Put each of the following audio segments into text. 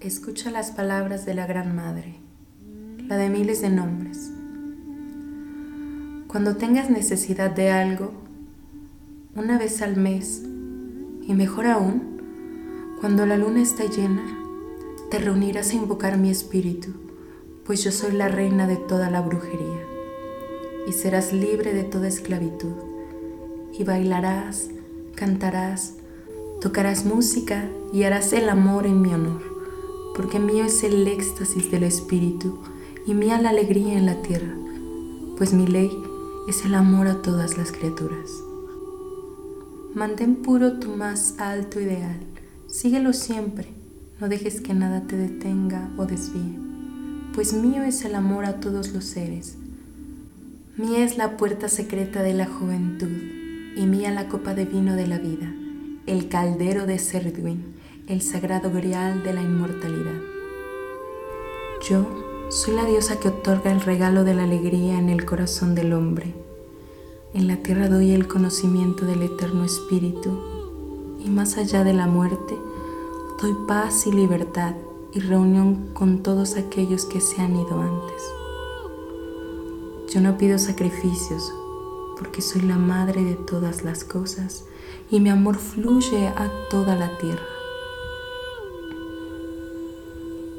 Escucha las palabras de la Gran Madre, la de miles de nombres. Cuando tengas necesidad de algo, una vez al mes, y mejor aún, cuando la luna está llena, te reunirás a invocar mi espíritu, pues yo soy la reina de toda la brujería, y serás libre de toda esclavitud, y bailarás, cantarás, tocarás música y harás el amor en mi honor porque mío es el éxtasis del Espíritu y mía la alegría en la tierra, pues mi ley es el amor a todas las criaturas. Mantén puro tu más alto ideal, síguelo siempre, no dejes que nada te detenga o desvíe, pues mío es el amor a todos los seres. Mía es la puerta secreta de la juventud y mía la copa de vino de la vida, el caldero de Serduin el sagrado grial de la inmortalidad. Yo soy la diosa que otorga el regalo de la alegría en el corazón del hombre. En la tierra doy el conocimiento del eterno espíritu y más allá de la muerte doy paz y libertad y reunión con todos aquellos que se han ido antes. Yo no pido sacrificios porque soy la madre de todas las cosas y mi amor fluye a toda la tierra.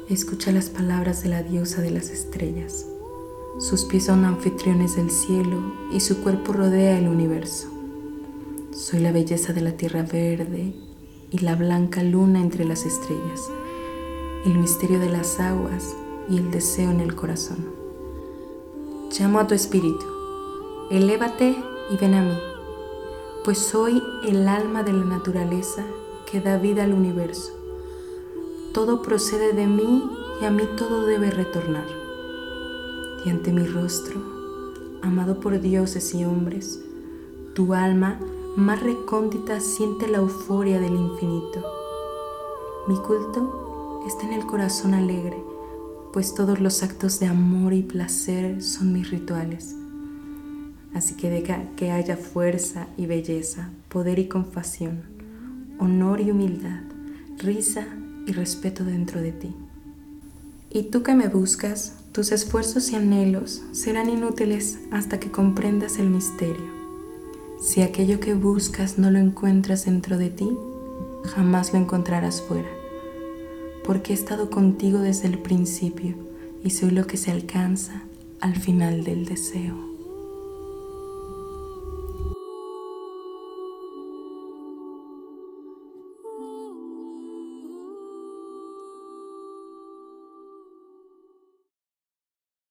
Escucha las palabras de la diosa de las estrellas. Sus pies son anfitriones del cielo y su cuerpo rodea el universo. Soy la belleza de la tierra verde y la blanca luna entre las estrellas, el misterio de las aguas y el deseo en el corazón. Llamo a tu espíritu, elévate y ven a mí, pues soy el alma de la naturaleza que da vida al universo todo procede de mí y a mí todo debe retornar. Y ante mi rostro, amado por dioses y hombres, tu alma más recóndita siente la euforia del infinito. Mi culto está en el corazón alegre, pues todos los actos de amor y placer son mis rituales. Así que deja que haya fuerza y belleza, poder y compasión, honor y humildad, risa respeto dentro de ti. Y tú que me buscas, tus esfuerzos y anhelos serán inútiles hasta que comprendas el misterio. Si aquello que buscas no lo encuentras dentro de ti, jamás lo encontrarás fuera, porque he estado contigo desde el principio y soy lo que se alcanza al final del deseo.